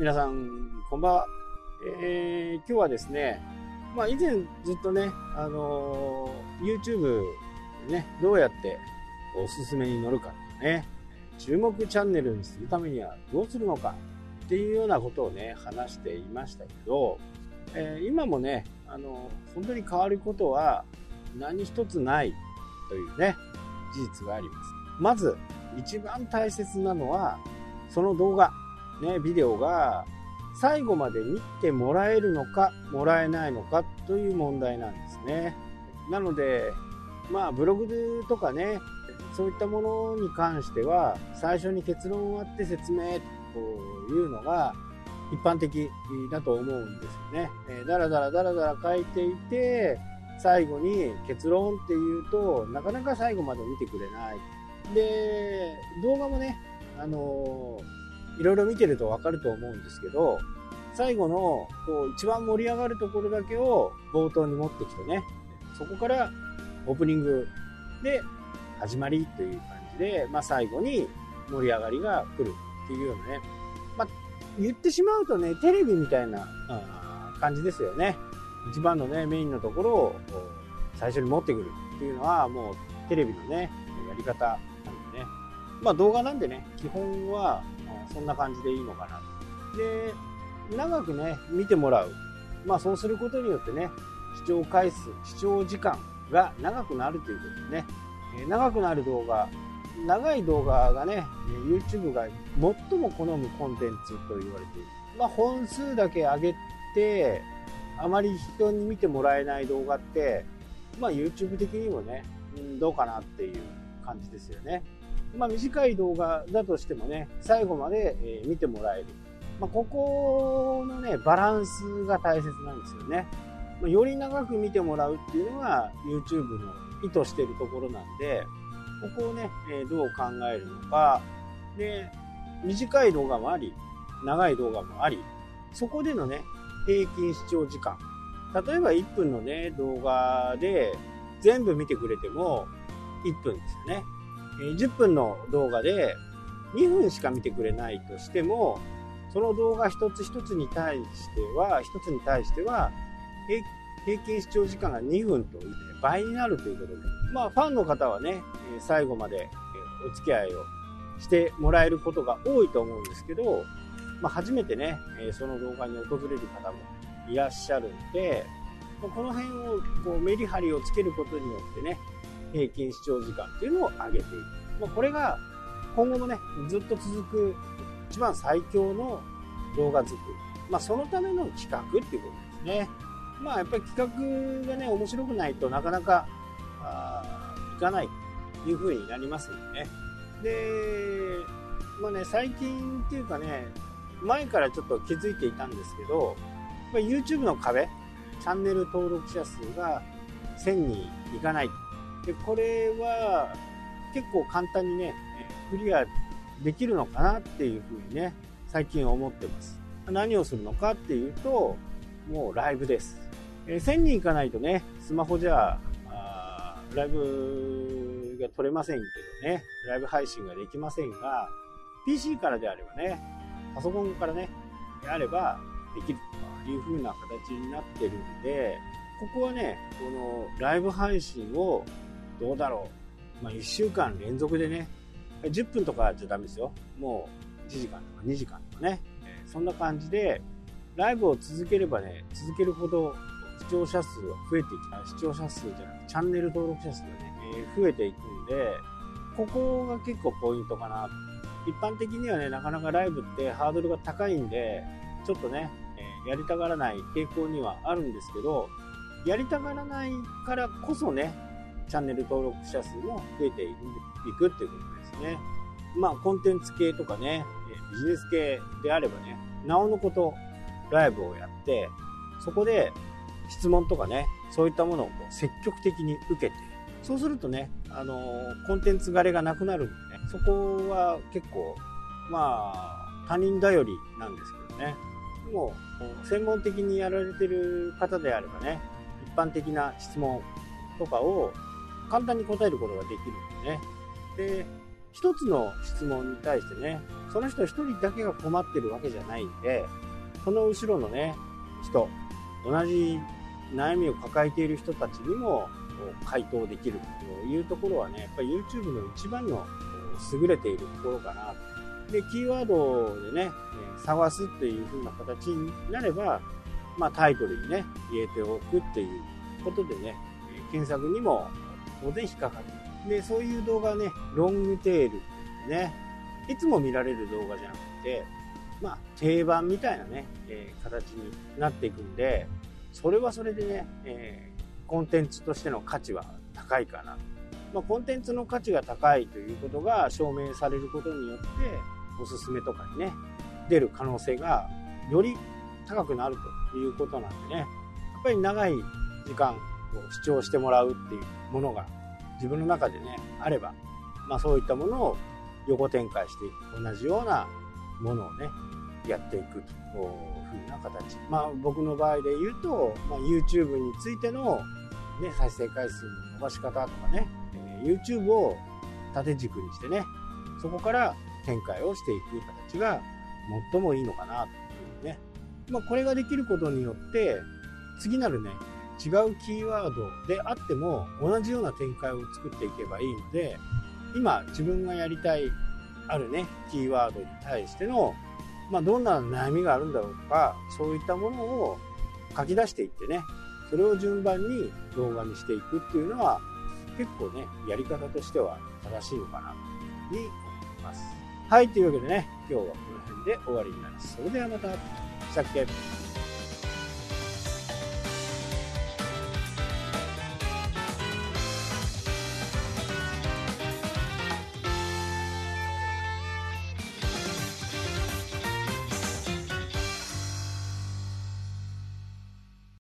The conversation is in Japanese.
皆さん、こんばんは。えー、今日はですね、まあ以前ずっとね、あのー、YouTube ね、どうやっておすすめに乗るかとかね、注目チャンネルにするためにはどうするのかっていうようなことをね、話していましたけど、えー、今もね、あのー、本当に変わることは何一つないというね、事実があります。まず、一番大切なのは、その動画、ね、ビデオが最後まで見てもらえるのか、もらえないのかという問題なんですね。なので、まあ、ブログとかね、そういったものに関しては、最初に結論をあって説明というのが一般的だと思うんですよね。えー、だらだらだらだら書いていて、最後に結論っていうとなかなか最後まで見てくれないで動画もねあのいろいろ見てると分かると思うんですけど最後のこう一番盛り上がるところだけを冒頭に持ってきてね。そこからオープニングで始まりという感じで、まあ、最後に盛り上がりが来るっていうようなね、まあ、言ってしまうとねテレビみたいな感じですよね。一番のね、メインのところを最初に持ってくるっていうのはもうテレビのね、やり方なんでね。まあ動画なんでね、基本はそんな感じでいいのかなと。で、長くね、見てもらう。まあそうすることによってね、視聴回数、視聴時間が長くなるということでね、長くなる動画、長い動画がね、YouTube が最も好むコンテンツと言われている。まあ本数だけ上げて、あまり人に見てもらえない動画って、まあ YouTube 的にもね、うん、どうかなっていう感じですよね。まあ短い動画だとしてもね、最後まで、え見てもらえる。まあ、ここのね、バランスが大切なんですよね。まあ、より長く見てもらうっていうのが YouTube の意図してるところなんで、ここをね、えどう考えるのか。で、短い動画もあり、長い動画もあり、そこでのね、平均視聴時間。例えば1分のね、動画で全部見てくれても1分ですよね。10分の動画で2分しか見てくれないとしても、その動画一つ一つに対しては、一つに対しては、平均視聴時間が2分と倍になるということで、まあファンの方はね、最後までお付き合いをしてもらえることが多いと思うんですけど、まあ、初めてね、その動画に訪れる方もいらっしゃるんで、この辺をこうメリハリをつけることによってね、平均視聴時間っていうのを上げていく。まあ、これが今後もね、ずっと続く一番最強の動画作り。まあ、そのための企画っていうことですね。まあ、やっぱり企画がね、面白くないとなかなか、あいかないという風になりますんでね。で、まあね、最近っていうかね、前からちょっと気づいていたんですけど、ま YouTube の壁、チャンネル登録者数が1000にいかない。で、これは結構簡単にね、クリアできるのかなっていうふうにね、最近思ってます。何をするのかっていうと、もうライブです。え1000人いかないとね、スマホじゃあライブが撮れませんけどね、ライブ配信ができませんが、PC からであればね、パソコンからねで、あればできるという風な形になってるんで、ここはね、このライブ配信をどうだろう。まあ、1週間連続でね、10分とかじゃダメですよ。もう1時間とか2時間とかね。そんな感じで、ライブを続ければね、続けるほど視聴者数は増えていき、視聴者数じゃなくてチャンネル登録者数がね、え増えていくんで、ここが結構ポイントかな一般的にはね、なかなかライブってハードルが高いんで、ちょっとね、えやりたがらない傾向にはあるんですけど、やりたがらないからこそね、チャンネル登録者数も増えていくっていうことですね。まあ、コンテンツ系とかね、ビジネス系であればね、なおのことライブをやって、そこで質問とかね、そういったものをこう積極的に受けて、そうするとね、あのー、コンテンツ枯れがなくなるんでね、そこは結構、まあ、他人頼りなんですけどね。でも、専門的にやられてる方であればね、一般的な質問とかを簡単に答えることができるんでね。で、一つの質問に対してね、その人一人だけが困ってるわけじゃないんで、その後ろのね、人、同じ悩みを抱えている人たちにも回答できるというところはね、やっぱり YouTube の一番の優れているところかなと。で、キーワードでね、探すっていう風な形になれば、まあタイトルにね、入れておくっていうことでね、検索にも当然引っかかる。で、そういう動画ね、ロングテールってね、いつも見られる動画じゃなくて、まあ定番みたいなね、えー、形になっていくんで、それはそれでね、えー、コンテンツとしての価値は高いかな。まあ、コンテンツの価値が高いということが証明されることによって、おすすめとかにね、出る可能性がより高くなるということなんでね、やっぱり長い時間視聴してもらうっていうものが自分の中でね、あれば、まあそういったものを横展開していく。同じようなものをね、やっていくというふうな形。まあ僕の場合で言うと、まあ、YouTube についての、ね、再生回数の伸ばし方とかね、えー、YouTube を縦軸にしてね、そこから展開をしていく形が最もいいのかなというね。まあこれができることによって、次なるね、違うキーワードであっても同じような展開を作っていけばいいので今自分がやりたいあるねキーワードに対しての、まあ、どんな悩みがあるんだろうとかそういったものを書き出していってねそれを順番に動画にしていくっていうのは結構ねやり方としては正しいのかなというふうに思います。はいというわけでね今日はこの辺で終わりになります。それではまた。さっき